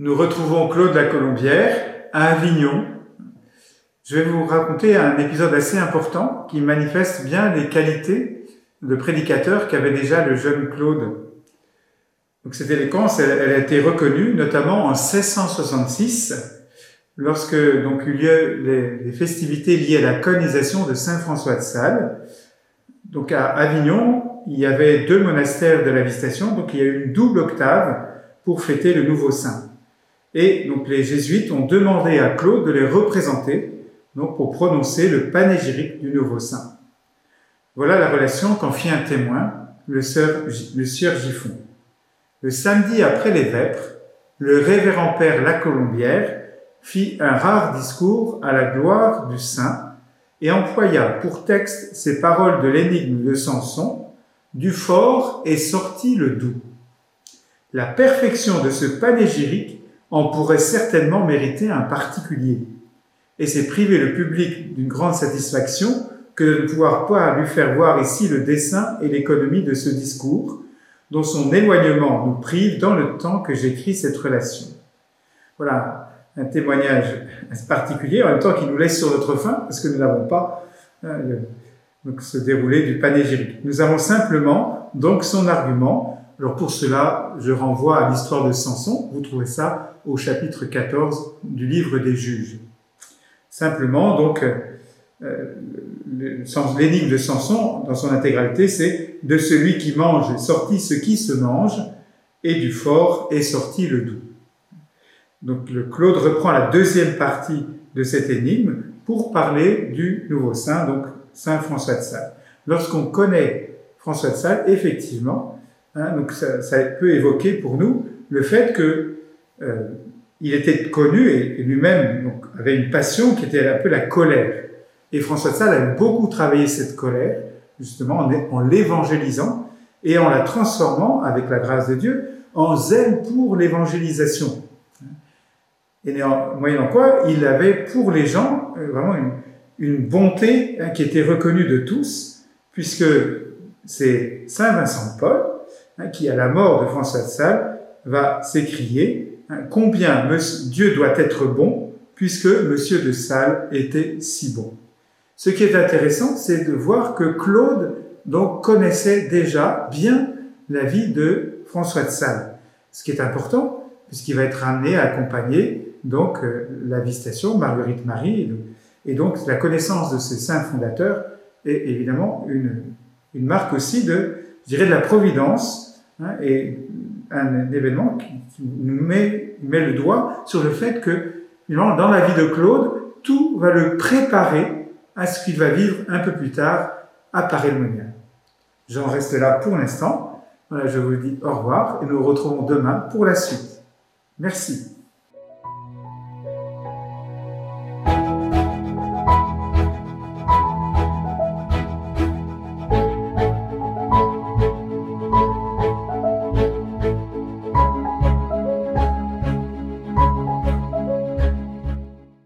Nous retrouvons Claude la Colombière à Avignon. Je vais vous raconter un épisode assez important qui manifeste bien les qualités de prédicateur qu'avait déjà le jeune Claude. Donc cette éloquence, elle, a été reconnue notamment en 1666 lorsque donc eut lieu les, festivités liées à la colonisation de Saint François de Sales. Donc à Avignon, il y avait deux monastères de la Visitation, donc il y a eu une double octave pour fêter le nouveau saint. Et donc les jésuites ont demandé à Claude de les représenter donc pour prononcer le panégyrique du nouveau saint. Voilà la relation qu'en fit un témoin, le, sieur Giffon. Le samedi après les vêpres, le révérend père La Colombière fit un rare discours à la gloire du saint et employa pour texte ces paroles de l'énigme de Samson du fort est sorti le doux. La perfection de ce panégyrique en pourrait certainement mériter un particulier. Et c'est priver le public d'une grande satisfaction que de ne pouvoir pas lui faire voir ici le dessin et l'économie de ce discours, dont son éloignement nous prive dans le temps que j'écris cette relation. Voilà un témoignage particulier, en même temps qui nous laisse sur notre fin, parce que nous n'avons pas hein, donc se dérouler du panégyrique. Nous avons simplement donc son argument. Alors pour cela, je renvoie à l'histoire de Samson. Vous trouvez ça au chapitre 14 du livre des juges. Simplement, donc, euh, l'énigme de Samson, dans son intégralité, c'est de celui qui mange est sorti ce qui se mange, et du fort est sorti le doux. Donc le Claude reprend la deuxième partie de cette énigme pour parler du nouveau saint, donc Saint François de Sales. Lorsqu'on connaît François de Sales, effectivement, hein, donc ça, peut évoquer pour nous le fait que euh, il était connu et, lui-même avait une passion qui était un peu la colère. Et François de Sales a beaucoup travaillé cette colère, justement en, en l'évangélisant et en la transformant, avec la grâce de Dieu, en zèle pour l'évangélisation. Et en moyennant quoi, il avait pour les gens euh, vraiment une, une bonté hein, qui était reconnue de tous, puisque c'est Saint Vincent de Paul hein, qui, à la mort de François de Sales, va s'écrier hein, combien Dieu doit être bon, puisque Monsieur de Sales était si bon. Ce qui est intéressant, c'est de voir que Claude donc connaissait déjà bien la vie de François de Sales. Ce qui est important, puisqu'il va être amené à accompagner donc euh, la visitation Marguerite Marie, et donc la connaissance de ces saints fondateurs est évidemment une, une marque aussi de, je dirais, de la providence hein, et un, événement qui, nous met, met, le doigt sur le fait que dans la vie de Claude, tout va le préparer à ce qu'il va vivre un peu plus tard à Paris-le-Monial. J'en reste là pour l'instant. Voilà, je vous dis au revoir et nous nous retrouvons demain pour la suite. Merci.